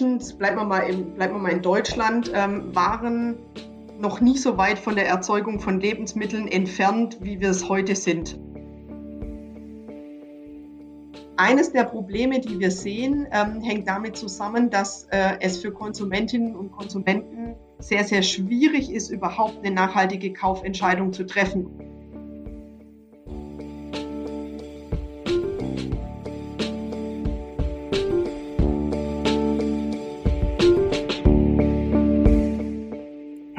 Menschen, bleiben wir mal, im, mal in Deutschland, ähm, waren noch nie so weit von der Erzeugung von Lebensmitteln entfernt, wie wir es heute sind. Eines der Probleme, die wir sehen, ähm, hängt damit zusammen, dass äh, es für Konsumentinnen und Konsumenten sehr, sehr schwierig ist, überhaupt eine nachhaltige Kaufentscheidung zu treffen.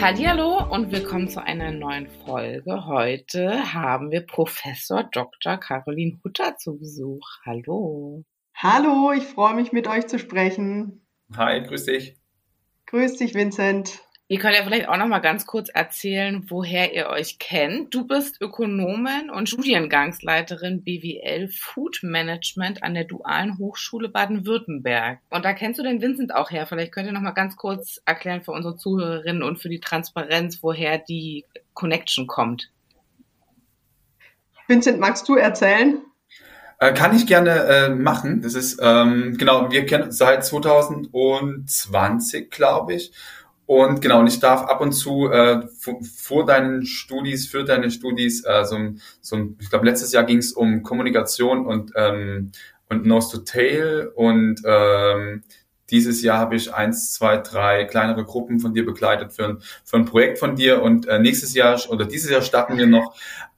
Hallo und willkommen zu einer neuen Folge. Heute haben wir Professor Dr. Caroline Hutter zu Besuch. Hallo. Hallo, ich freue mich mit euch zu sprechen. Hi, grüß dich. Grüß dich, Vincent. Ihr könnt ja vielleicht auch noch mal ganz kurz erzählen, woher ihr euch kennt. Du bist Ökonomin und Studiengangsleiterin BWL Food Management an der Dualen Hochschule Baden-Württemberg. Und da kennst du den Vincent auch her. Vielleicht könnt ihr noch mal ganz kurz erklären für unsere Zuhörerinnen und für die Transparenz, woher die Connection kommt. Vincent, magst du erzählen? Äh, kann ich gerne äh, machen. Das ist ähm, genau, wir kennen seit 2020, glaube ich. Und genau, und ich darf ab und zu äh, vor deinen Studis, für deine Studis, äh, so, so ich glaube, letztes Jahr ging es um Kommunikation und, ähm, und Nose to Tail. Und ähm, dieses Jahr habe ich eins, zwei, drei kleinere Gruppen von dir begleitet für ein, für ein Projekt von dir. Und äh, nächstes Jahr oder dieses Jahr starten wir noch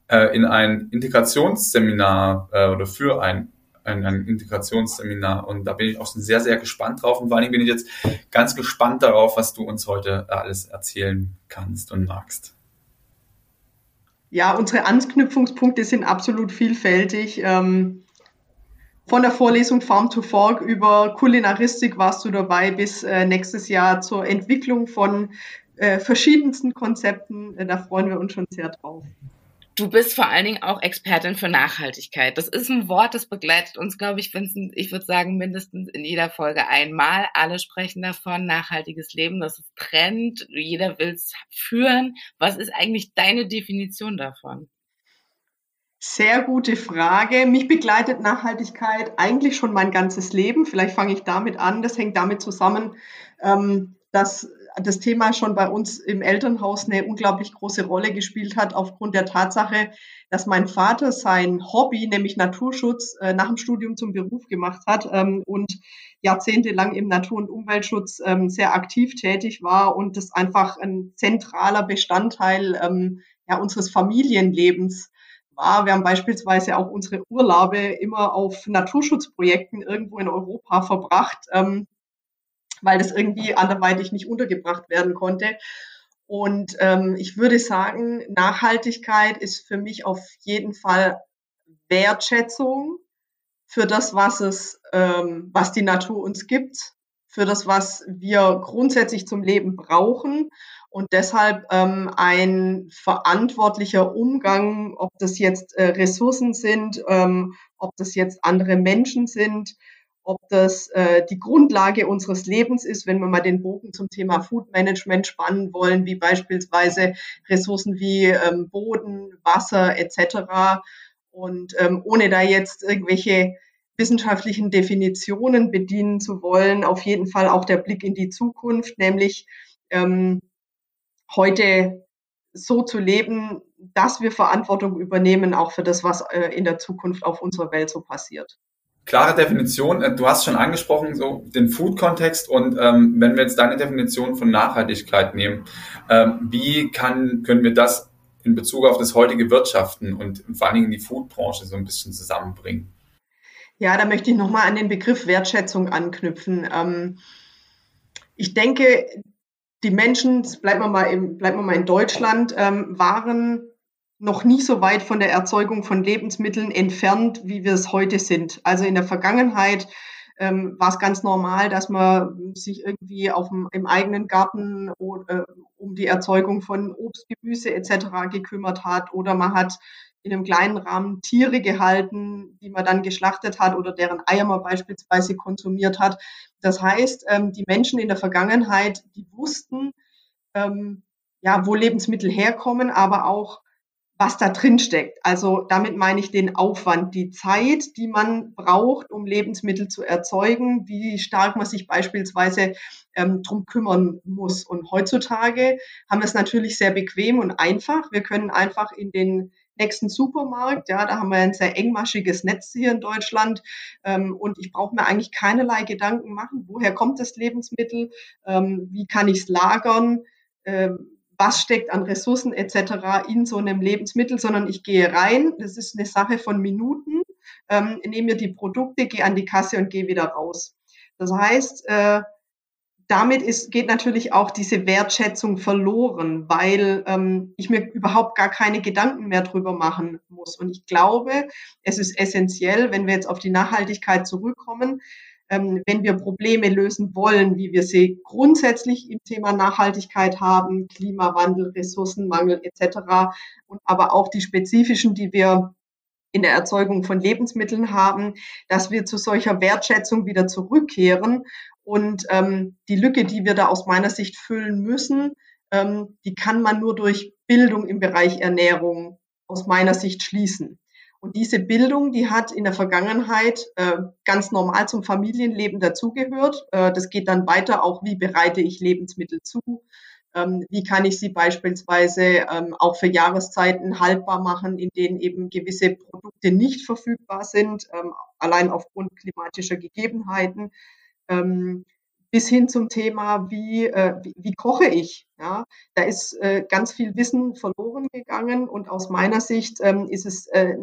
äh, in ein Integrationsseminar äh, oder für ein ein, ein Integrationsseminar und da bin ich auch sehr, sehr gespannt drauf und vor allem bin ich jetzt ganz gespannt darauf, was du uns heute alles erzählen kannst und magst. Ja, unsere Anknüpfungspunkte sind absolut vielfältig. Ähm, von der Vorlesung Farm to Fork über Kulinaristik warst du dabei bis äh, nächstes Jahr zur Entwicklung von äh, verschiedensten Konzepten. Äh, da freuen wir uns schon sehr drauf. Du bist vor allen Dingen auch Expertin für Nachhaltigkeit. Das ist ein Wort, das begleitet uns, glaube ich, Vincent, ich würde sagen, mindestens in jeder Folge einmal. Alle sprechen davon, nachhaltiges Leben, das ist Trend, jeder will es führen. Was ist eigentlich deine Definition davon? Sehr gute Frage. Mich begleitet Nachhaltigkeit eigentlich schon mein ganzes Leben. Vielleicht fange ich damit an. Das hängt damit zusammen, ähm, dass das Thema schon bei uns im Elternhaus eine unglaublich große Rolle gespielt hat, aufgrund der Tatsache, dass mein Vater sein Hobby, nämlich Naturschutz, äh, nach dem Studium zum Beruf gemacht hat ähm, und jahrzehntelang im Natur- und Umweltschutz ähm, sehr aktiv tätig war und das einfach ein zentraler Bestandteil ähm, ja, unseres Familienlebens war. Wir haben beispielsweise auch unsere Urlaube immer auf Naturschutzprojekten irgendwo in Europa verbracht weil das irgendwie anderweitig nicht untergebracht werden konnte. Und ähm, ich würde sagen, Nachhaltigkeit ist für mich auf jeden Fall Wertschätzung für das, was es, ähm, was die Natur uns gibt, für das, was wir grundsätzlich zum Leben brauchen und deshalb ähm, ein verantwortlicher Umgang, ob das jetzt äh, Ressourcen sind, ähm, ob das jetzt andere Menschen sind, ob das äh, die Grundlage unseres Lebens ist, wenn wir mal den Bogen zum Thema Food Management spannen wollen, wie beispielsweise Ressourcen wie ähm, Boden, Wasser etc. Und ähm, ohne da jetzt irgendwelche wissenschaftlichen Definitionen bedienen zu wollen, auf jeden Fall auch der Blick in die Zukunft, nämlich ähm, heute so zu leben, dass wir Verantwortung übernehmen, auch für das, was äh, in der Zukunft auf unserer Welt so passiert klare Definition. Äh, du hast schon angesprochen, so den Food-Kontext und ähm, wenn wir jetzt deine Definition von Nachhaltigkeit nehmen, ähm, wie kann, können wir das in Bezug auf das heutige Wirtschaften und vor allen Dingen die Food-Branche so ein bisschen zusammenbringen? Ja, da möchte ich nochmal an den Begriff Wertschätzung anknüpfen. Ähm, ich denke, die Menschen, bleiben wir mal, im, bleiben wir mal in Deutschland, ähm, waren noch nie so weit von der Erzeugung von Lebensmitteln entfernt, wie wir es heute sind. Also in der Vergangenheit ähm, war es ganz normal, dass man sich irgendwie auf dem, im eigenen Garten oder, äh, um die Erzeugung von Obst, Gemüse etc. gekümmert hat oder man hat in einem kleinen Rahmen Tiere gehalten, die man dann geschlachtet hat oder deren Eier man beispielsweise konsumiert hat. Das heißt, ähm, die Menschen in der Vergangenheit, die wussten, ähm, ja, wo Lebensmittel herkommen, aber auch, was da drin steckt. Also damit meine ich den Aufwand, die Zeit, die man braucht, um Lebensmittel zu erzeugen, wie stark man sich beispielsweise ähm, drum kümmern muss. Und heutzutage haben wir es natürlich sehr bequem und einfach. Wir können einfach in den nächsten Supermarkt. Ja, da haben wir ein sehr engmaschiges Netz hier in Deutschland. Ähm, und ich brauche mir eigentlich keinerlei Gedanken machen, woher kommt das Lebensmittel, ähm, wie kann ich es lagern, ähm, was steckt an Ressourcen etc. in so einem Lebensmittel, sondern ich gehe rein. Das ist eine Sache von Minuten, ähm, nehme mir die Produkte, gehe an die Kasse und gehe wieder raus. Das heißt, äh, damit ist, geht natürlich auch diese Wertschätzung verloren, weil ähm, ich mir überhaupt gar keine Gedanken mehr drüber machen muss. Und ich glaube, es ist essentiell, wenn wir jetzt auf die Nachhaltigkeit zurückkommen, wenn wir Probleme lösen wollen, wie wir sie grundsätzlich im Thema Nachhaltigkeit haben, Klimawandel, Ressourcenmangel etc. und aber auch die spezifischen, die wir in der Erzeugung von Lebensmitteln haben, dass wir zu solcher Wertschätzung wieder zurückkehren und ähm, die Lücke, die wir da aus meiner Sicht füllen müssen, ähm, die kann man nur durch Bildung im Bereich Ernährung aus meiner Sicht schließen. Und diese Bildung, die hat in der Vergangenheit äh, ganz normal zum Familienleben dazugehört. Äh, das geht dann weiter auch, wie bereite ich Lebensmittel zu, ähm, wie kann ich sie beispielsweise ähm, auch für Jahreszeiten haltbar machen, in denen eben gewisse Produkte nicht verfügbar sind, ähm, allein aufgrund klimatischer Gegebenheiten ähm, bis hin zum Thema, wie, äh, wie, wie, koche ich. Ja? Da ist äh, ganz viel Wissen verloren gegangen und aus meiner Sicht ähm, ist es äh,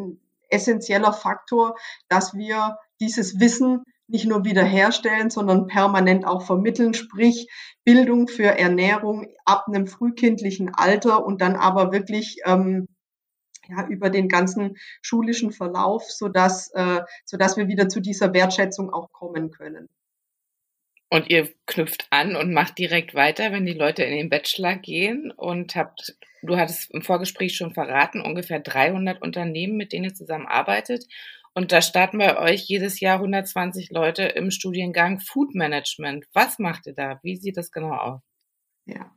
essentieller Faktor, dass wir dieses Wissen nicht nur wiederherstellen, sondern permanent auch vermitteln, sprich Bildung für Ernährung ab einem frühkindlichen Alter und dann aber wirklich ähm, ja, über den ganzen schulischen Verlauf, sodass, äh, sodass wir wieder zu dieser Wertschätzung auch kommen können. Und ihr knüpft an und macht direkt weiter, wenn die Leute in den Bachelor gehen und habt, du hattest im Vorgespräch schon verraten, ungefähr 300 Unternehmen, mit denen ihr zusammenarbeitet. Und da starten bei euch jedes Jahr 120 Leute im Studiengang Food Management. Was macht ihr da? Wie sieht das genau aus? Ja,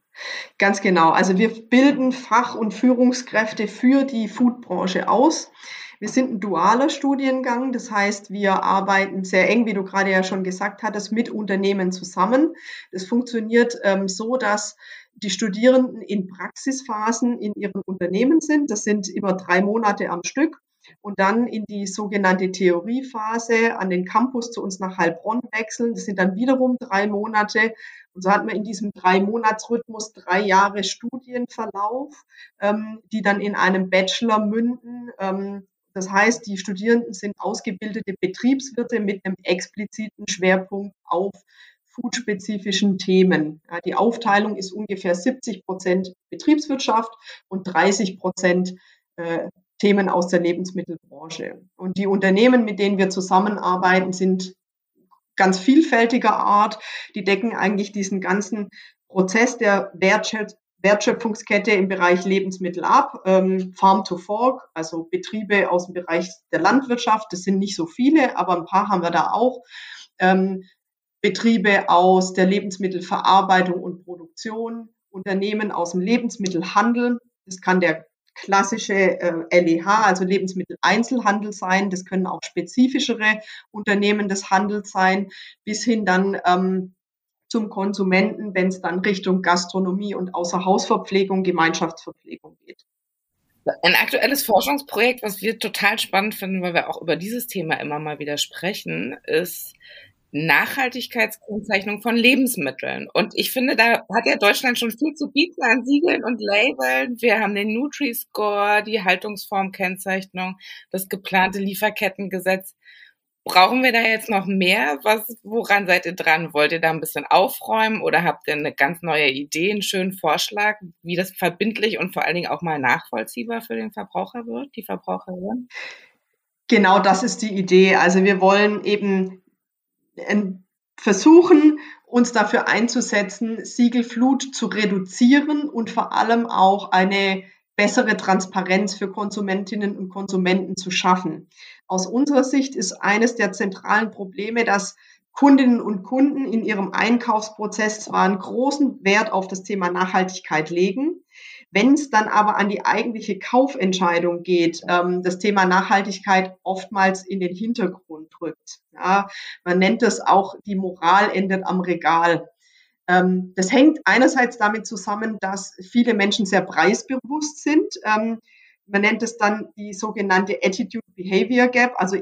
ganz genau. Also wir bilden Fach- und Führungskräfte für die Foodbranche aus. Wir sind ein dualer Studiengang, das heißt, wir arbeiten sehr eng, wie du gerade ja schon gesagt hattest, mit Unternehmen zusammen. Das funktioniert ähm, so, dass die Studierenden in Praxisphasen in ihren Unternehmen sind. Das sind immer drei Monate am Stück und dann in die sogenannte Theoriephase an den Campus zu uns nach Heilbronn wechseln. Das sind dann wiederum drei Monate. Und so hat man in diesem drei Monatsrhythmus drei Jahre Studienverlauf, ähm, die dann in einem Bachelor münden. Ähm, das heißt, die Studierenden sind ausgebildete Betriebswirte mit einem expliziten Schwerpunkt auf foodspezifischen Themen. Ja, die Aufteilung ist ungefähr 70 Prozent Betriebswirtschaft und 30 Prozent äh, Themen aus der Lebensmittelbranche. Und die Unternehmen, mit denen wir zusammenarbeiten, sind ganz vielfältiger Art. Die decken eigentlich diesen ganzen Prozess der Wertschätzung Wertschöpfungskette im Bereich Lebensmittel ab. Ähm, Farm to Fork, also Betriebe aus dem Bereich der Landwirtschaft, das sind nicht so viele, aber ein paar haben wir da auch. Ähm, Betriebe aus der Lebensmittelverarbeitung und Produktion, Unternehmen aus dem Lebensmittelhandel. Das kann der klassische äh, LEH, also Lebensmitteleinzelhandel sein. Das können auch spezifischere Unternehmen des Handels sein, bis hin dann ähm, zum Konsumenten, wenn es dann Richtung Gastronomie und Außerhausverpflegung, Gemeinschaftsverpflegung geht. Ein aktuelles Forschungsprojekt, was wir total spannend finden, weil wir auch über dieses Thema immer mal wieder sprechen, ist Nachhaltigkeitskennzeichnung von Lebensmitteln. Und ich finde, da hat ja Deutschland schon viel zu bieten an Siegeln und Labeln. Wir haben den Nutri-Score, die Haltungsformkennzeichnung, das geplante Lieferkettengesetz. Brauchen wir da jetzt noch mehr? Was, woran seid ihr dran? Wollt ihr da ein bisschen aufräumen oder habt ihr eine ganz neue Idee, einen schönen Vorschlag, wie das verbindlich und vor allen Dingen auch mal nachvollziehbar für den Verbraucher wird, die Verbraucherin? Genau das ist die Idee. Also wir wollen eben versuchen, uns dafür einzusetzen, Siegelflut zu reduzieren und vor allem auch eine bessere Transparenz für Konsumentinnen und Konsumenten zu schaffen. Aus unserer Sicht ist eines der zentralen Probleme, dass Kundinnen und Kunden in ihrem Einkaufsprozess zwar einen großen Wert auf das Thema Nachhaltigkeit legen, wenn es dann aber an die eigentliche Kaufentscheidung geht, ähm, das Thema Nachhaltigkeit oftmals in den Hintergrund rückt. Ja, man nennt es auch, die Moral endet am Regal. Ähm, das hängt einerseits damit zusammen, dass viele Menschen sehr preisbewusst sind. Ähm, man nennt es dann die sogenannte Attitude Behavior Gap. Also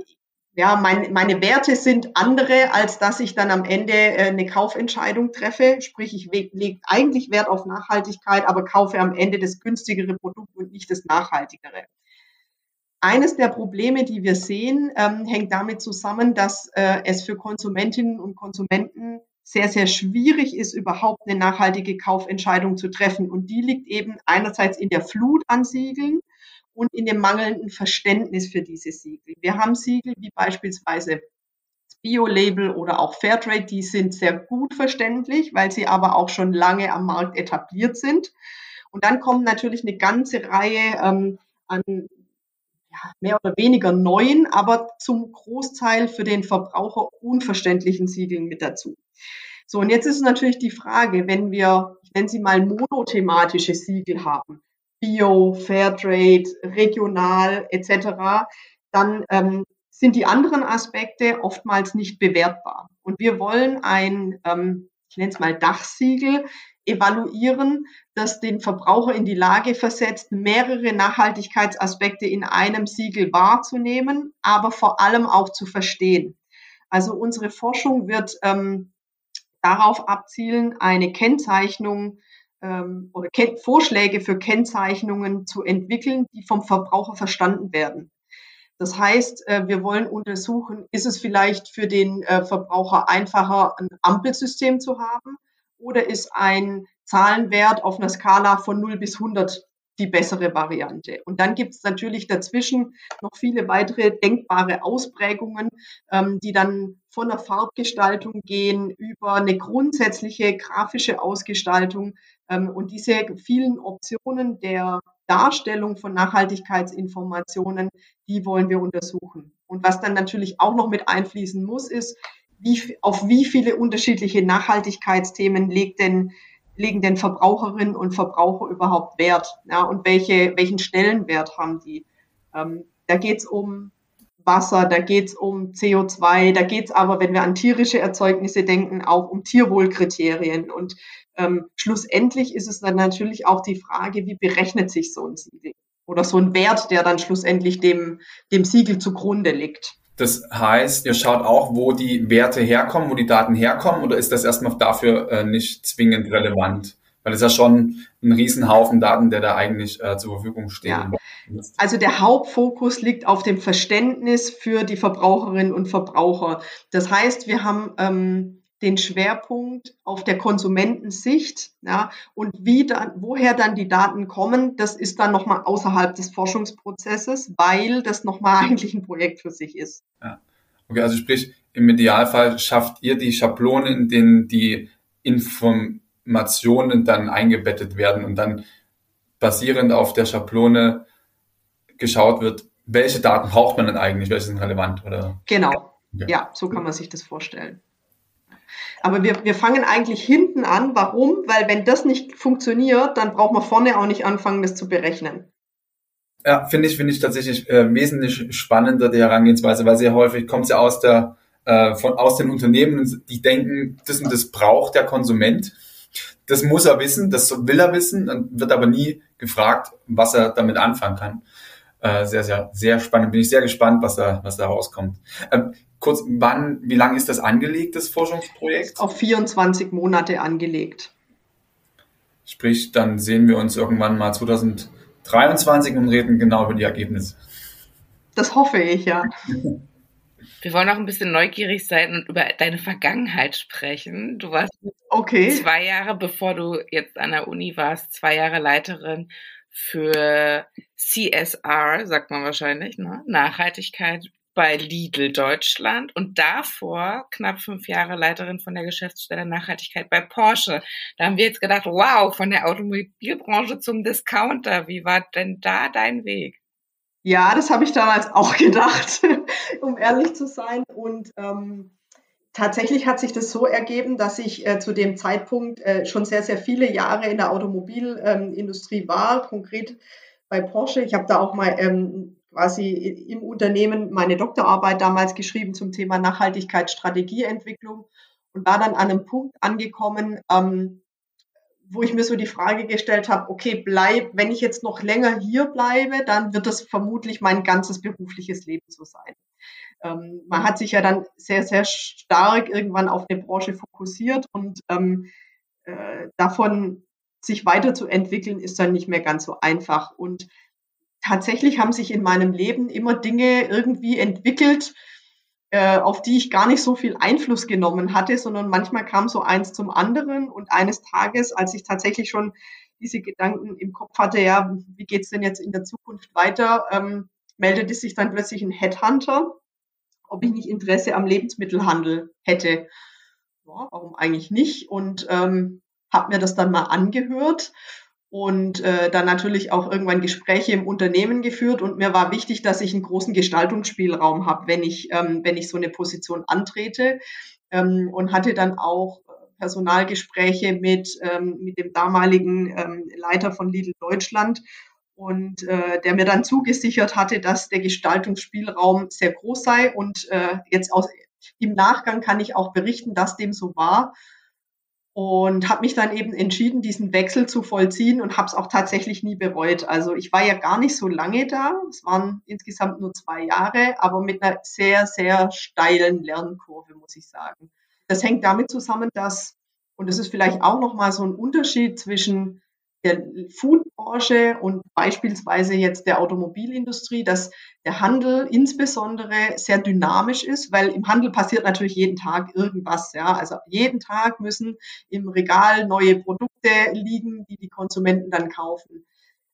ja, mein, meine Werte sind andere, als dass ich dann am Ende äh, eine Kaufentscheidung treffe. Sprich, ich lege eigentlich Wert auf Nachhaltigkeit, aber kaufe am Ende das günstigere Produkt und nicht das nachhaltigere. Eines der Probleme, die wir sehen, ähm, hängt damit zusammen, dass äh, es für Konsumentinnen und Konsumenten sehr, sehr schwierig ist, überhaupt eine nachhaltige Kaufentscheidung zu treffen. Und die liegt eben einerseits in der Flut an Siegeln und in dem mangelnden Verständnis für diese Siegel. Wir haben Siegel wie beispielsweise das Bio-Label oder auch Fairtrade, die sind sehr gut verständlich, weil sie aber auch schon lange am Markt etabliert sind. Und dann kommen natürlich eine ganze Reihe ähm, an mehr oder weniger neuen, aber zum Großteil für den Verbraucher unverständlichen Siegeln mit dazu. So, und jetzt ist natürlich die Frage, wenn wir, nenne sie mal monothematische Siegel haben, Bio, Fairtrade, regional etc., dann ähm, sind die anderen Aspekte oftmals nicht bewertbar. Und wir wollen ein, ähm, ich nenne es mal Dachsiegel, evaluieren, das den Verbraucher in die Lage versetzt, mehrere Nachhaltigkeitsaspekte in einem Siegel wahrzunehmen, aber vor allem auch zu verstehen. Also unsere Forschung wird ähm, darauf abzielen, eine Kennzeichnung ähm, oder Ken Vorschläge für Kennzeichnungen zu entwickeln, die vom Verbraucher verstanden werden. Das heißt, äh, wir wollen untersuchen, ist es vielleicht für den äh, Verbraucher einfacher, ein Ampelsystem zu haben oder ist ein Zahlenwert auf einer Skala von 0 bis 100 die bessere Variante. Und dann gibt es natürlich dazwischen noch viele weitere denkbare Ausprägungen, ähm, die dann von der Farbgestaltung gehen über eine grundsätzliche grafische Ausgestaltung. Ähm, und diese vielen Optionen der Darstellung von Nachhaltigkeitsinformationen, die wollen wir untersuchen. Und was dann natürlich auch noch mit einfließen muss, ist, wie, auf wie viele unterschiedliche Nachhaltigkeitsthemen legt denn legen denn Verbraucherinnen und Verbraucher überhaupt Wert? Ja, und welche, welchen Stellenwert haben die? Ähm, da geht es um Wasser, da geht es um CO2, da geht es aber, wenn wir an tierische Erzeugnisse denken, auch um Tierwohlkriterien. Und ähm, schlussendlich ist es dann natürlich auch die Frage, wie berechnet sich so ein Siegel? Oder so ein Wert, der dann schlussendlich dem, dem Siegel zugrunde liegt. Das heißt, ihr schaut auch, wo die Werte herkommen, wo die Daten herkommen, oder ist das erstmal dafür äh, nicht zwingend relevant? Weil es ja schon ein Riesenhaufen Daten, der da eigentlich äh, zur Verfügung steht. Ja. Also der Hauptfokus liegt auf dem Verständnis für die Verbraucherinnen und Verbraucher. Das heißt, wir haben ähm, den Schwerpunkt auf der Konsumentensicht. Ja, und wie dann, woher dann die Daten kommen, das ist dann nochmal außerhalb des Forschungsprozesses, weil das nochmal eigentlich ein Projekt für sich ist. Ja. Okay, also sprich, im Idealfall schafft ihr die Schablonen, in denen die Informationen dann eingebettet werden und dann basierend auf der Schablone geschaut wird, welche Daten braucht man denn eigentlich, welche sind relevant, oder? Genau. Okay. Ja, so kann man sich das vorstellen. Aber wir, wir fangen eigentlich hinten an. Warum? Weil wenn das nicht funktioniert, dann braucht man vorne auch nicht anfangen, das zu berechnen. Ja, finde ich, finde ich tatsächlich äh, wesentlich spannender die Herangehensweise, weil sehr häufig kommt sie ja aus der äh, von aus den Unternehmen, die denken, das und das braucht der Konsument. Das muss er wissen, das will er wissen, dann wird aber nie gefragt, was er damit anfangen kann. Äh, sehr, sehr, sehr spannend. Bin ich sehr gespannt, was da, was da rauskommt. Ähm, kurz, wann, wie lange ist das angelegt, das Forschungsprojekt? Auf 24 Monate angelegt. Sprich, dann sehen wir uns irgendwann mal 2023 und reden genau über die Ergebnisse. Das hoffe ich, ja. Wir wollen auch ein bisschen neugierig sein und über deine Vergangenheit sprechen. Du warst okay. zwei Jahre, bevor du jetzt an der Uni warst, zwei Jahre Leiterin für CSR, sagt man wahrscheinlich, ne? Nachhaltigkeit bei Lidl Deutschland und davor knapp fünf Jahre Leiterin von der Geschäftsstelle Nachhaltigkeit bei Porsche. Da haben wir jetzt gedacht, wow, von der Automobilbranche zum Discounter. Wie war denn da dein Weg? Ja, das habe ich damals auch gedacht, um ehrlich zu sein. Und ähm, tatsächlich hat sich das so ergeben, dass ich äh, zu dem Zeitpunkt äh, schon sehr, sehr viele Jahre in der Automobilindustrie ähm, war, konkret bei Porsche. Ich habe da auch mal ähm, quasi im Unternehmen meine Doktorarbeit damals geschrieben zum Thema Nachhaltigkeit, Strategieentwicklung und war dann an einem Punkt angekommen, ähm, wo ich mir so die Frage gestellt habe, okay, bleib, wenn ich jetzt noch länger hier bleibe, dann wird das vermutlich mein ganzes berufliches Leben so sein. Ähm, man hat sich ja dann sehr, sehr stark irgendwann auf eine Branche fokussiert und ähm, äh, davon sich weiterzuentwickeln ist dann nicht mehr ganz so einfach. Und tatsächlich haben sich in meinem Leben immer Dinge irgendwie entwickelt, äh, auf die ich gar nicht so viel Einfluss genommen hatte, sondern manchmal kam so eins zum anderen und eines Tages, als ich tatsächlich schon diese Gedanken im Kopf hatte, ja, wie geht's denn jetzt in der Zukunft weiter, ähm, meldete sich dann plötzlich ein Headhunter, ob ich nicht Interesse am Lebensmittelhandel hätte. Ja, warum eigentlich nicht? Und ähm, habe mir das dann mal angehört und äh, dann natürlich auch irgendwann Gespräche im Unternehmen geführt. Und mir war wichtig, dass ich einen großen Gestaltungsspielraum habe, wenn ich ähm, wenn ich so eine Position antrete. Ähm, und hatte dann auch Personalgespräche mit ähm, mit dem damaligen ähm, Leiter von Lidl Deutschland. Und äh, der mir dann zugesichert hatte, dass der Gestaltungsspielraum sehr groß sei. Und äh, jetzt aus im Nachgang kann ich auch berichten, dass dem so war und habe mich dann eben entschieden, diesen Wechsel zu vollziehen und habe es auch tatsächlich nie bereut. Also ich war ja gar nicht so lange da, es waren insgesamt nur zwei Jahre, aber mit einer sehr, sehr steilen Lernkurve, muss ich sagen. Das hängt damit zusammen, dass, und das ist vielleicht auch nochmal so ein Unterschied zwischen der Foodbranche und beispielsweise jetzt der Automobilindustrie, dass der Handel insbesondere sehr dynamisch ist, weil im Handel passiert natürlich jeden Tag irgendwas. Ja, also jeden Tag müssen im Regal neue Produkte liegen, die die Konsumenten dann kaufen.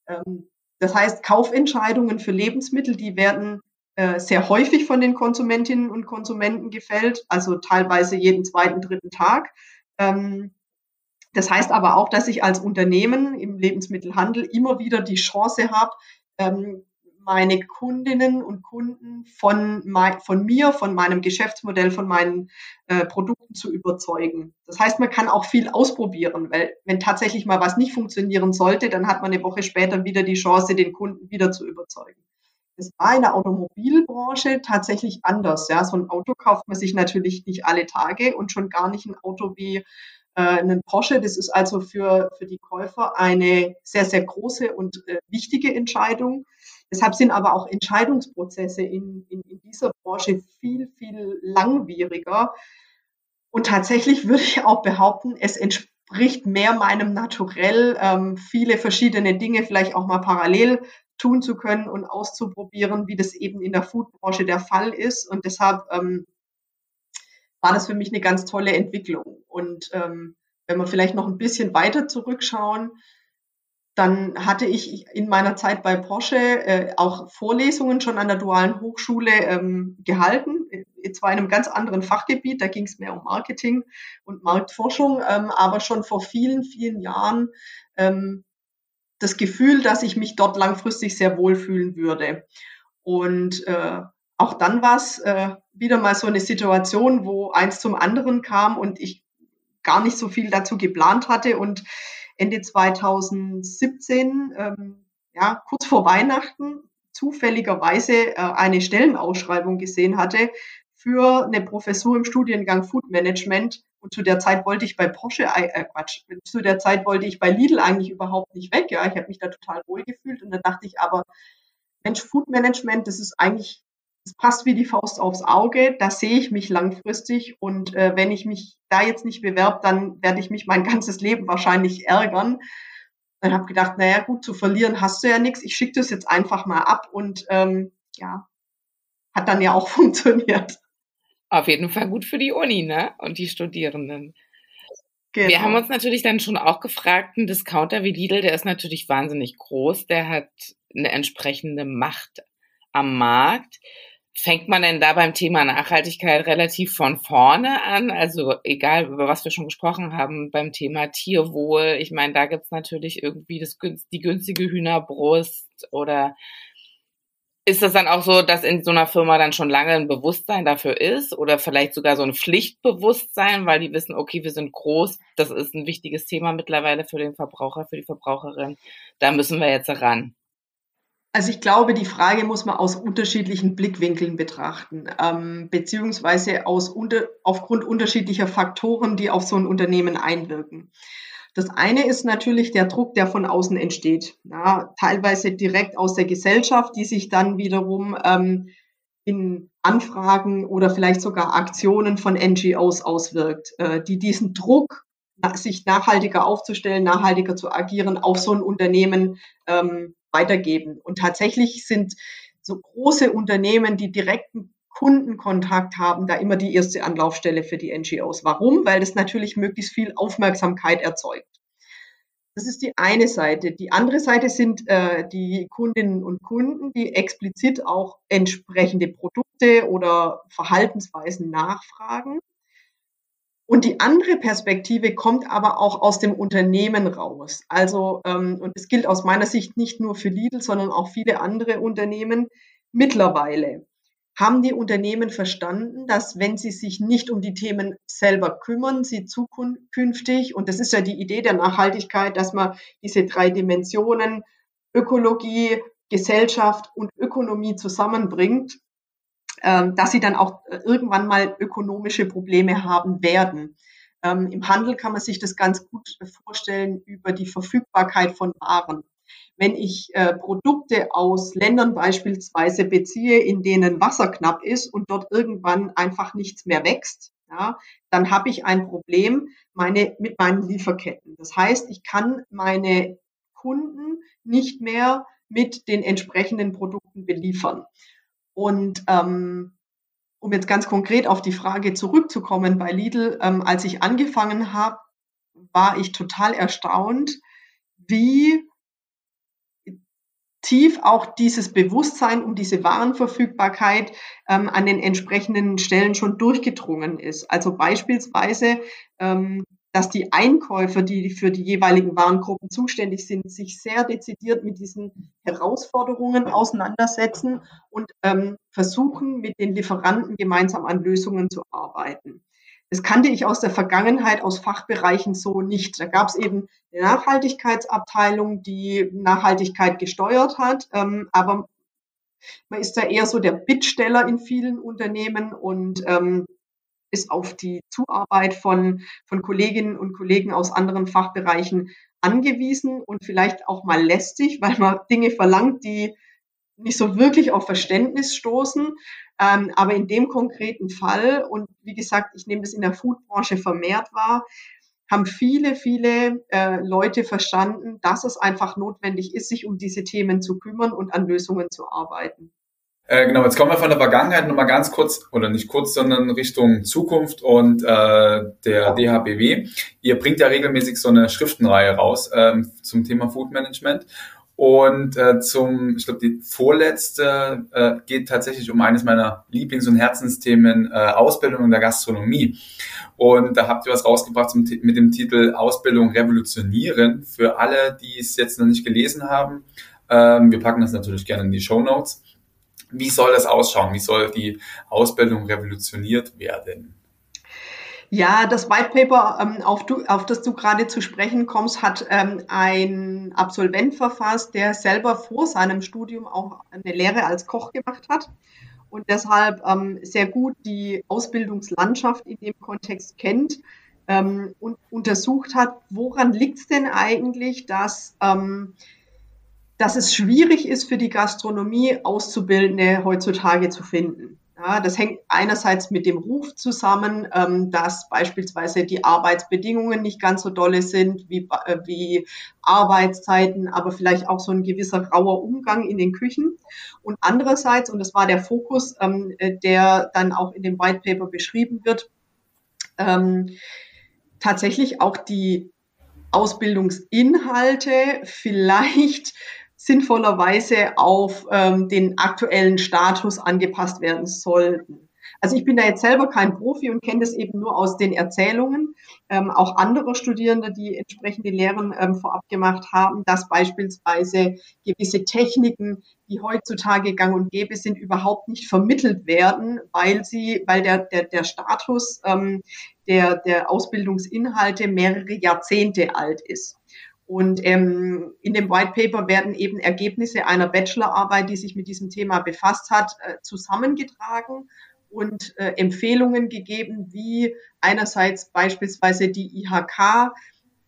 Ähm, das heißt, Kaufentscheidungen für Lebensmittel, die werden äh, sehr häufig von den Konsumentinnen und Konsumenten gefällt, also teilweise jeden zweiten, dritten Tag. Ähm, das heißt aber auch, dass ich als Unternehmen im Lebensmittelhandel immer wieder die Chance habe, ähm, meine Kundinnen und Kunden von, von mir, von meinem Geschäftsmodell, von meinen äh, Produkten zu überzeugen. Das heißt, man kann auch viel ausprobieren, weil wenn tatsächlich mal was nicht funktionieren sollte, dann hat man eine Woche später wieder die Chance, den Kunden wieder zu überzeugen. Das war in der Automobilbranche tatsächlich anders. Ja, so ein Auto kauft man sich natürlich nicht alle Tage und schon gar nicht ein Auto wie einen Porsche. Das ist also für, für die Käufer eine sehr, sehr große und äh, wichtige Entscheidung. Deshalb sind aber auch Entscheidungsprozesse in, in, in dieser Branche viel, viel langwieriger. Und tatsächlich würde ich auch behaupten, es entspricht mehr meinem Naturell, ähm, viele verschiedene Dinge vielleicht auch mal parallel tun zu können und auszuprobieren, wie das eben in der Foodbranche der Fall ist. Und deshalb ähm, war das für mich eine ganz tolle Entwicklung. Und ähm, wenn wir vielleicht noch ein bisschen weiter zurückschauen, dann hatte ich in meiner Zeit bei Porsche äh, auch Vorlesungen schon an der dualen Hochschule ähm, gehalten, zwar in einem ganz anderen Fachgebiet, da ging es mehr um Marketing und Marktforschung, ähm, aber schon vor vielen, vielen Jahren ähm, das Gefühl, dass ich mich dort langfristig sehr wohlfühlen würde. Und äh, auch dann war es äh, wieder mal so eine Situation, wo eins zum anderen kam und ich gar nicht so viel dazu geplant hatte und Ende 2017, ähm, ja, kurz vor Weihnachten, zufälligerweise äh, eine Stellenausschreibung gesehen hatte für eine Professur im Studiengang Food Management. Und zu der Zeit wollte ich bei Porsche, äh, Quatsch, zu der Zeit wollte ich bei Lidl eigentlich überhaupt nicht weg. Ja, ich habe mich da total wohl gefühlt und da dachte ich aber, Mensch, Food Management, das ist eigentlich es passt wie die Faust aufs Auge, da sehe ich mich langfristig und äh, wenn ich mich da jetzt nicht bewerbe, dann werde ich mich mein ganzes Leben wahrscheinlich ärgern. Dann habe gedacht, naja gut, zu verlieren hast du ja nichts, ich schicke das jetzt einfach mal ab und ähm, ja, hat dann ja auch funktioniert. Auf jeden Fall gut für die Uni, ne? Und die Studierenden. Genau. Wir haben uns natürlich dann schon auch gefragt, ein Discounter wie Lidl, der ist natürlich wahnsinnig groß, der hat eine entsprechende Macht am Markt. Fängt man denn da beim Thema Nachhaltigkeit relativ von vorne an? Also egal, über was wir schon gesprochen haben, beim Thema Tierwohl. Ich meine, da gibt's natürlich irgendwie das, die günstige Hühnerbrust oder ist das dann auch so, dass in so einer Firma dann schon lange ein Bewusstsein dafür ist oder vielleicht sogar so ein Pflichtbewusstsein, weil die wissen, okay, wir sind groß, das ist ein wichtiges Thema mittlerweile für den Verbraucher, für die Verbraucherin, da müssen wir jetzt ran? Also ich glaube, die Frage muss man aus unterschiedlichen Blickwinkeln betrachten, ähm, beziehungsweise aus unter, aufgrund unterschiedlicher Faktoren, die auf so ein Unternehmen einwirken. Das eine ist natürlich der Druck, der von außen entsteht, ja, teilweise direkt aus der Gesellschaft, die sich dann wiederum ähm, in Anfragen oder vielleicht sogar Aktionen von NGOs auswirkt, äh, die diesen Druck, sich nachhaltiger aufzustellen, nachhaltiger zu agieren, auf so ein Unternehmen ähm, weitergeben. Und tatsächlich sind so große Unternehmen, die direkten Kundenkontakt haben, da immer die erste Anlaufstelle für die NGOs. Warum? Weil das natürlich möglichst viel Aufmerksamkeit erzeugt. Das ist die eine Seite. Die andere Seite sind äh, die Kundinnen und Kunden, die explizit auch entsprechende Produkte oder Verhaltensweisen nachfragen. Und die andere Perspektive kommt aber auch aus dem Unternehmen raus. Also, ähm, und es gilt aus meiner Sicht nicht nur für Lidl, sondern auch viele andere Unternehmen. Mittlerweile haben die Unternehmen verstanden, dass wenn sie sich nicht um die Themen selber kümmern, sie zukünftig, und das ist ja die Idee der Nachhaltigkeit, dass man diese drei Dimensionen Ökologie, Gesellschaft und Ökonomie zusammenbringt, dass sie dann auch äh, irgendwann mal ökonomische Probleme haben werden. Ähm, Im Handel kann man sich das ganz gut vorstellen über die Verfügbarkeit von Waren. Wenn ich äh, Produkte aus Ländern beispielsweise beziehe, in denen Wasser knapp ist und dort irgendwann einfach nichts mehr wächst, ja, dann habe ich ein Problem meine, mit meinen Lieferketten. Das heißt, ich kann meine Kunden nicht mehr mit den entsprechenden Produkten beliefern. Und ähm, um jetzt ganz konkret auf die Frage zurückzukommen bei Lidl, ähm, als ich angefangen habe, war ich total erstaunt, wie tief auch dieses Bewusstsein um diese Warenverfügbarkeit ähm, an den entsprechenden Stellen schon durchgedrungen ist. Also beispielsweise ähm, dass die Einkäufer, die für die jeweiligen Warengruppen zuständig sind, sich sehr dezidiert mit diesen Herausforderungen auseinandersetzen und ähm, versuchen, mit den Lieferanten gemeinsam an Lösungen zu arbeiten. Das kannte ich aus der Vergangenheit, aus Fachbereichen so nicht. Da gab es eben eine Nachhaltigkeitsabteilung, die Nachhaltigkeit gesteuert hat, ähm, aber man ist da eher so der Bittsteller in vielen Unternehmen und ähm, ist auf die Zuarbeit von, von Kolleginnen und Kollegen aus anderen Fachbereichen angewiesen und vielleicht auch mal lästig, weil man Dinge verlangt, die nicht so wirklich auf Verständnis stoßen. Ähm, aber in dem konkreten Fall, und wie gesagt, ich nehme das in der Foodbranche vermehrt wahr, haben viele, viele äh, Leute verstanden, dass es einfach notwendig ist, sich um diese Themen zu kümmern und an Lösungen zu arbeiten. Äh, genau, jetzt kommen wir von der Vergangenheit nochmal ganz kurz, oder nicht kurz, sondern Richtung Zukunft und äh, der DHBW. Ihr bringt ja regelmäßig so eine Schriftenreihe raus ähm, zum Thema Food Management. Und äh, zum, ich glaube, die vorletzte äh, geht tatsächlich um eines meiner Lieblings- und Herzensthemen, äh, Ausbildung in der Gastronomie. Und da habt ihr was rausgebracht zum, mit dem Titel Ausbildung revolutionieren. Für alle, die es jetzt noch nicht gelesen haben, ähm, wir packen das natürlich gerne in die Show Notes. Wie soll das ausschauen? Wie soll die Ausbildung revolutioniert werden? Ja, das White Paper, ähm, auf, du, auf das du gerade zu sprechen kommst, hat ähm, ein Absolvent verfasst, der selber vor seinem Studium auch eine Lehre als Koch gemacht hat und deshalb ähm, sehr gut die Ausbildungslandschaft in dem Kontext kennt und untersucht hat, woran liegt es denn eigentlich, dass dass es schwierig ist für die Gastronomie, Auszubildende heutzutage zu finden. Ja, das hängt einerseits mit dem Ruf zusammen, ähm, dass beispielsweise die Arbeitsbedingungen nicht ganz so dolle sind wie, äh, wie Arbeitszeiten, aber vielleicht auch so ein gewisser rauer Umgang in den Küchen. Und andererseits, und das war der Fokus, ähm, äh, der dann auch in dem White Paper beschrieben wird, ähm, tatsächlich auch die Ausbildungsinhalte vielleicht sinnvollerweise auf ähm, den aktuellen Status angepasst werden sollten. Also ich bin da jetzt selber kein Profi und kenne das eben nur aus den Erzählungen, ähm, auch anderer Studierende, die entsprechende Lehren ähm, vorab gemacht haben, dass beispielsweise gewisse Techniken, die heutzutage gang und gäbe sind, überhaupt nicht vermittelt werden, weil sie, weil der, der, der Status ähm, der, der Ausbildungsinhalte mehrere Jahrzehnte alt ist. Und ähm, in dem White Paper werden eben Ergebnisse einer Bachelorarbeit, die sich mit diesem Thema befasst hat, äh, zusammengetragen und äh, Empfehlungen gegeben, wie einerseits beispielsweise die IHK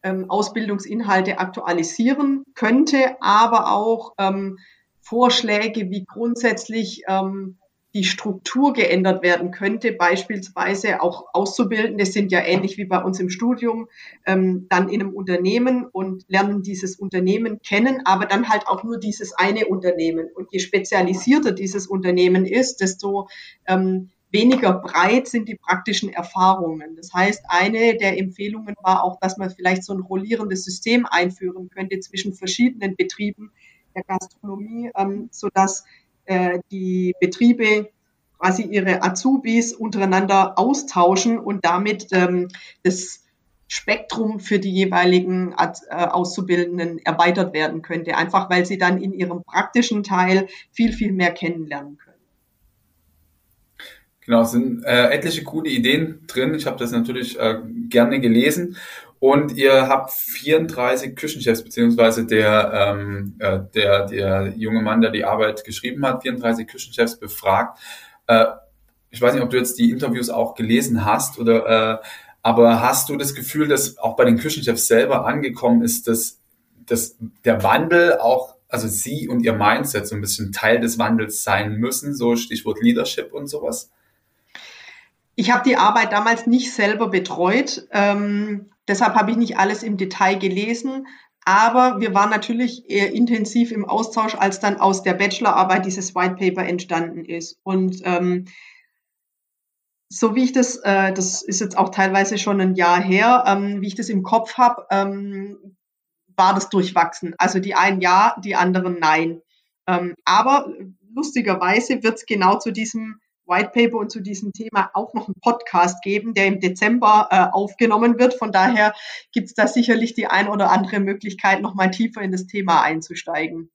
ähm, Ausbildungsinhalte aktualisieren könnte, aber auch ähm, Vorschläge, wie grundsätzlich ähm, die Struktur geändert werden könnte, beispielsweise auch Auszubildende sind ja ähnlich wie bei uns im Studium, ähm, dann in einem Unternehmen und lernen dieses Unternehmen kennen, aber dann halt auch nur dieses eine Unternehmen. Und je spezialisierter dieses Unternehmen ist, desto ähm, weniger breit sind die praktischen Erfahrungen. Das heißt, eine der Empfehlungen war auch, dass man vielleicht so ein rollierendes System einführen könnte zwischen verschiedenen Betrieben der Gastronomie, ähm, sodass äh, die Betriebe quasi ihre Azubis untereinander austauschen und damit ähm, das Spektrum für die jeweiligen äh, Auszubildenden erweitert werden könnte, einfach weil sie dann in ihrem praktischen Teil viel, viel mehr kennenlernen können. Genau, es sind äh, etliche coole Ideen drin. Ich habe das natürlich äh, gerne gelesen und ihr habt 34 Küchenchefs, beziehungsweise der, ähm, äh, der, der junge Mann, der die Arbeit geschrieben hat, 34 Küchenchefs befragt. Äh, ich weiß nicht, ob du jetzt die Interviews auch gelesen hast oder äh, aber hast du das Gefühl, dass auch bei den Küchenchefs selber angekommen ist, dass, dass der Wandel auch, also sie und ihr Mindset so ein bisschen Teil des Wandels sein müssen, so Stichwort Leadership und sowas? Ich habe die Arbeit damals nicht selber betreut. Ähm, Deshalb habe ich nicht alles im Detail gelesen, aber wir waren natürlich eher intensiv im Austausch, als dann aus der Bachelorarbeit dieses White Paper entstanden ist. Und ähm, so wie ich das, äh, das ist jetzt auch teilweise schon ein Jahr her, ähm, wie ich das im Kopf habe, ähm, war das durchwachsen. Also die einen ja, die anderen nein. Ähm, aber lustigerweise wird es genau zu diesem White Paper und zu diesem Thema auch noch einen Podcast geben, der im Dezember äh, aufgenommen wird. Von daher gibt es da sicherlich die ein oder andere Möglichkeit, noch mal tiefer in das Thema einzusteigen.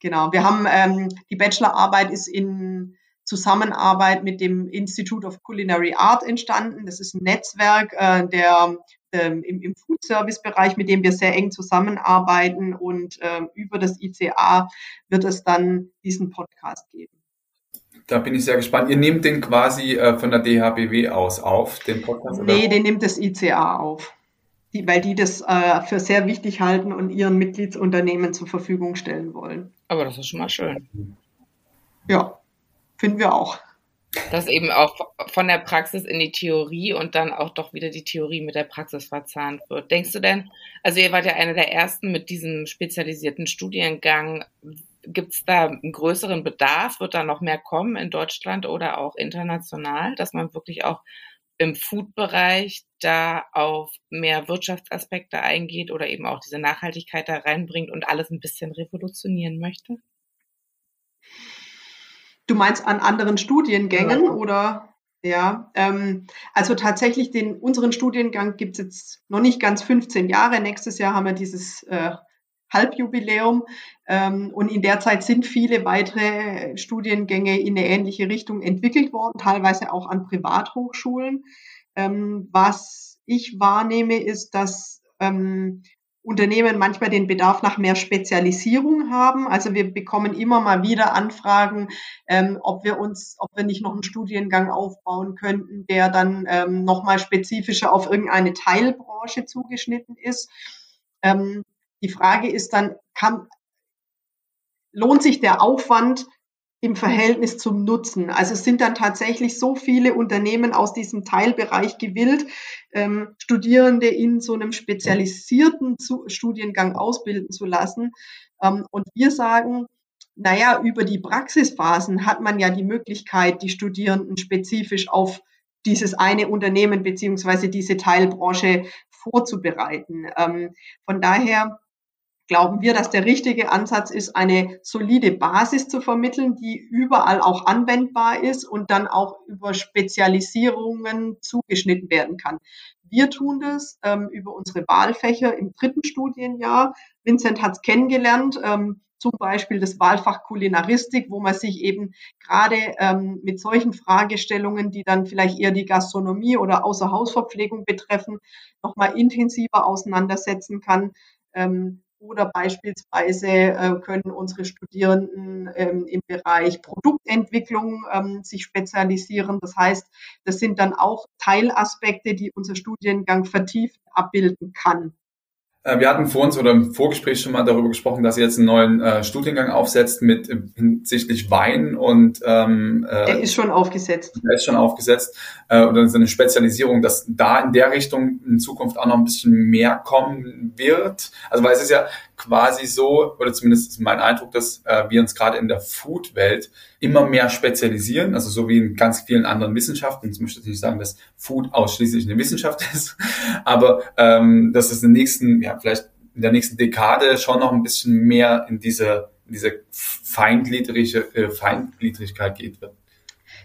Genau, wir haben ähm, die Bachelorarbeit ist in Zusammenarbeit mit dem Institute of Culinary Art entstanden. Das ist ein Netzwerk äh, der ähm, im, im Food Service Bereich, mit dem wir sehr eng zusammenarbeiten und ähm, über das ICA wird es dann diesen Podcast geben. Da bin ich sehr gespannt. Ihr nehmt den quasi äh, von der DHBW aus auf, den Podcast? Oder? Nee, den nimmt das ICA auf. Die, weil die das äh, für sehr wichtig halten und ihren Mitgliedsunternehmen zur Verfügung stellen wollen. Aber das ist schon mal schön. Ja, finden wir auch. Dass eben auch von der Praxis in die Theorie und dann auch doch wieder die Theorie mit der Praxis verzahnt wird. Denkst du denn, also ihr wart ja einer der ersten mit diesem spezialisierten Studiengang, Gibt es da einen größeren Bedarf? Wird da noch mehr kommen in Deutschland oder auch international, dass man wirklich auch im Food-Bereich da auf mehr Wirtschaftsaspekte eingeht oder eben auch diese Nachhaltigkeit da reinbringt und alles ein bisschen revolutionieren möchte? Du meinst an anderen Studiengängen ja. oder? Ja, ähm, also tatsächlich den unseren Studiengang gibt es jetzt noch nicht ganz 15 Jahre. Nächstes Jahr haben wir dieses äh, Halbjubiläum. Ähm, und in der Zeit sind viele weitere Studiengänge in eine ähnliche Richtung entwickelt worden, teilweise auch an Privathochschulen. Ähm, was ich wahrnehme, ist, dass ähm, Unternehmen manchmal den Bedarf nach mehr Spezialisierung haben. Also wir bekommen immer mal wieder Anfragen, ähm, ob wir uns, ob wir nicht noch einen Studiengang aufbauen könnten, der dann ähm, nochmal spezifischer auf irgendeine Teilbranche zugeschnitten ist. Ähm, die Frage ist dann, kann, lohnt sich der Aufwand im Verhältnis zum Nutzen? Also es sind dann tatsächlich so viele Unternehmen aus diesem Teilbereich gewillt, ähm, Studierende in so einem spezialisierten Studiengang ausbilden zu lassen. Ähm, und wir sagen, naja, über die Praxisphasen hat man ja die Möglichkeit, die Studierenden spezifisch auf dieses eine Unternehmen beziehungsweise diese Teilbranche vorzubereiten. Ähm, von daher glauben wir, dass der richtige Ansatz ist, eine solide Basis zu vermitteln, die überall auch anwendbar ist und dann auch über Spezialisierungen zugeschnitten werden kann. Wir tun das ähm, über unsere Wahlfächer im dritten Studienjahr. Vincent hat es kennengelernt. Ähm, zum Beispiel das Wahlfach Kulinaristik, wo man sich eben gerade ähm, mit solchen Fragestellungen, die dann vielleicht eher die Gastronomie oder Außerhausverpflegung betreffen, nochmal intensiver auseinandersetzen kann. Ähm, oder beispielsweise äh, können unsere Studierenden ähm, im Bereich Produktentwicklung ähm, sich spezialisieren. Das heißt, das sind dann auch Teilaspekte, die unser Studiengang vertieft abbilden kann. Äh, wir hatten vor uns oder im Vorgespräch schon mal darüber gesprochen, dass ihr jetzt einen neuen äh, Studiengang aufsetzt mit hinsichtlich Wein und ähm, äh, der ist schon aufgesetzt. Der ist schon aufgesetzt äh, oder so eine Spezialisierung, dass da in der Richtung in Zukunft auch noch ein bisschen mehr kommen wird. Also weil es ist ja quasi so, oder zumindest ist mein Eindruck, dass äh, wir uns gerade in der Food-Welt immer mehr spezialisieren, also so wie in ganz vielen anderen Wissenschaften. Ich möchte nicht sagen, dass Food ausschließlich eine Wissenschaft ist, aber ähm, dass es in der nächsten, ja, vielleicht in der nächsten Dekade schon noch ein bisschen mehr in diese, in diese feingliedrige, äh, Feingliedrigkeit geht wird.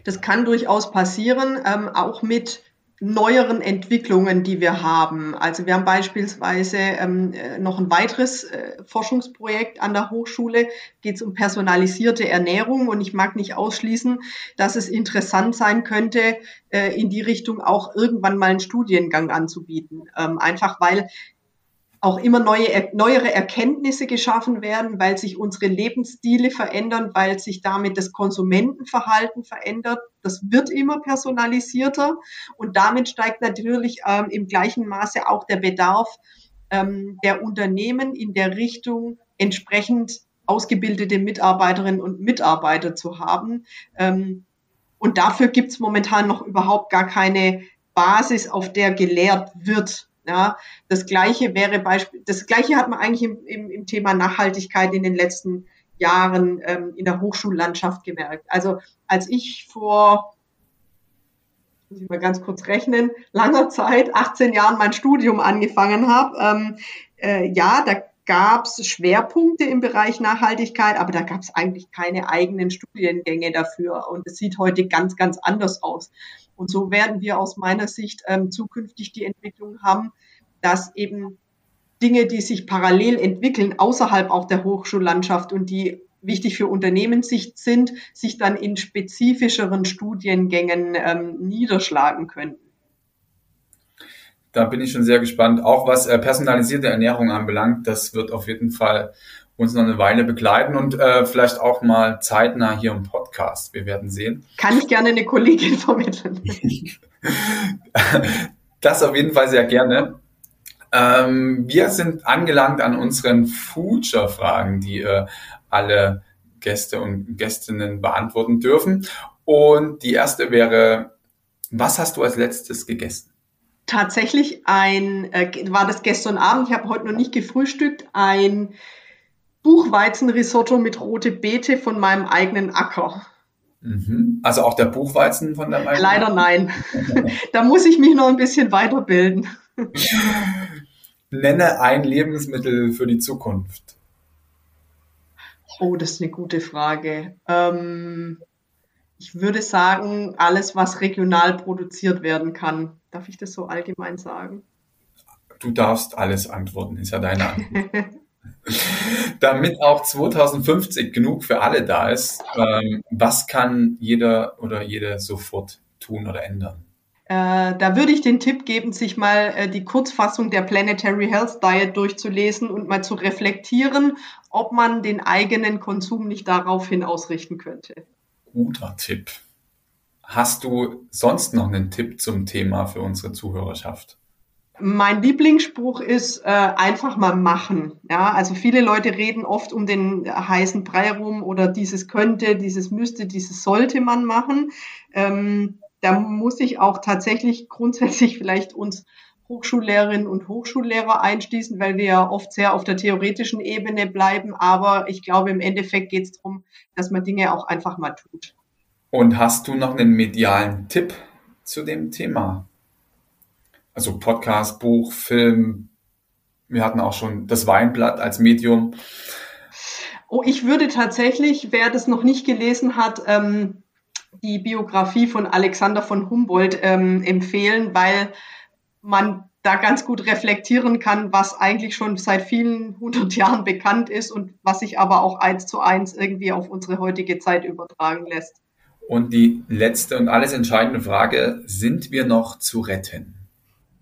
Das kann durchaus passieren, ähm, auch mit neueren Entwicklungen, die wir haben. Also wir haben beispielsweise ähm, äh, noch ein weiteres äh, Forschungsprojekt an der Hochschule, geht es um personalisierte Ernährung und ich mag nicht ausschließen, dass es interessant sein könnte, äh, in die Richtung auch irgendwann mal einen Studiengang anzubieten. Ähm, einfach weil auch immer neue, neuere Erkenntnisse geschaffen werden, weil sich unsere Lebensstile verändern, weil sich damit das Konsumentenverhalten verändert. Das wird immer personalisierter und damit steigt natürlich ähm, im gleichen Maße auch der Bedarf ähm, der Unternehmen in der Richtung entsprechend ausgebildete Mitarbeiterinnen und Mitarbeiter zu haben. Ähm, und dafür gibt es momentan noch überhaupt gar keine Basis, auf der gelehrt wird. Ja, das gleiche wäre Beispiel, das gleiche hat man eigentlich im, im, im Thema Nachhaltigkeit in den letzten Jahren ähm, in der Hochschullandschaft gemerkt. Also als ich vor, muss ich mal ganz kurz rechnen, langer Zeit, 18 Jahren mein Studium angefangen habe, ähm, äh, ja, da gab es Schwerpunkte im Bereich Nachhaltigkeit, aber da gab es eigentlich keine eigenen Studiengänge dafür. Und es sieht heute ganz, ganz anders aus. Und so werden wir aus meiner Sicht ähm, zukünftig die Entwicklung haben, dass eben Dinge, die sich parallel entwickeln, außerhalb auch der Hochschullandschaft und die wichtig für Unternehmenssicht sind, sich dann in spezifischeren Studiengängen ähm, niederschlagen könnten. Da bin ich schon sehr gespannt. Auch was äh, personalisierte Ernährung anbelangt, das wird auf jeden Fall uns noch eine Weile begleiten und äh, vielleicht auch mal zeitnah hier im Podcast. Wir werden sehen. Kann ich gerne eine Kollegin vermitteln. das auf jeden Fall sehr gerne. Ähm, wir sind angelangt an unseren Future-Fragen, die äh, alle Gäste und Gästinnen beantworten dürfen. Und die erste wäre, was hast du als letztes gegessen? Tatsächlich ein, äh, war das gestern Abend, ich habe heute noch nicht gefrühstückt, ein Buchweizenrisotto mit rote Beete von meinem eigenen Acker. Mhm. Also auch der Buchweizen von deinem eigenen Leider nein. da muss ich mich noch ein bisschen weiterbilden. Nenne ein Lebensmittel für die Zukunft. Oh, das ist eine gute Frage. Ähm, ich würde sagen, alles, was regional produziert werden kann. Darf ich das so allgemein sagen? Du darfst alles antworten, ist ja deine Antwort. Damit auch 2050 genug für alle da ist, ähm, was kann jeder oder jede sofort tun oder ändern? Äh, da würde ich den Tipp geben, sich mal äh, die Kurzfassung der Planetary Health Diet durchzulesen und mal zu reflektieren, ob man den eigenen Konsum nicht daraufhin ausrichten könnte. Guter Tipp. Hast du sonst noch einen Tipp zum Thema für unsere Zuhörerschaft? Mein Lieblingsspruch ist äh, einfach mal machen. Ja, also viele Leute reden oft um den heißen Brei rum oder dieses könnte, dieses müsste, dieses sollte man machen. Ähm, da muss ich auch tatsächlich grundsätzlich vielleicht uns Hochschullehrerinnen und Hochschullehrer einschließen, weil wir ja oft sehr auf der theoretischen Ebene bleiben. Aber ich glaube, im Endeffekt geht es darum, dass man Dinge auch einfach mal tut. Und hast du noch einen medialen Tipp zu dem Thema? Also Podcast, Buch, Film, wir hatten auch schon das Weinblatt als Medium. Oh, ich würde tatsächlich, wer das noch nicht gelesen hat, ähm, die Biografie von Alexander von Humboldt ähm, empfehlen, weil man da ganz gut reflektieren kann, was eigentlich schon seit vielen hundert Jahren bekannt ist und was sich aber auch eins zu eins irgendwie auf unsere heutige Zeit übertragen lässt. Und die letzte und alles entscheidende Frage, sind wir noch zu retten?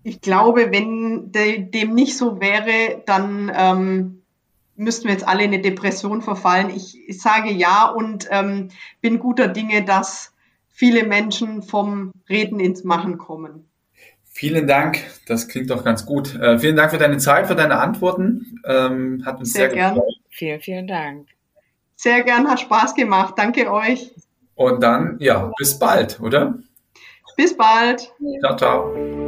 Ich glaube, wenn de, dem nicht so wäre, dann ähm, müssten wir jetzt alle in eine Depression verfallen. Ich, ich sage ja und ähm, bin guter Dinge, dass viele Menschen vom Reden ins Machen kommen. Vielen Dank, das klingt doch ganz gut. Äh, vielen Dank für deine Zeit, für deine Antworten. Ähm, hat uns sehr, sehr gern. gefreut. Vielen, vielen Dank. Sehr gern, hat Spaß gemacht. Danke euch. Und dann, ja, bis bald, oder? Bis bald. Ciao, ciao.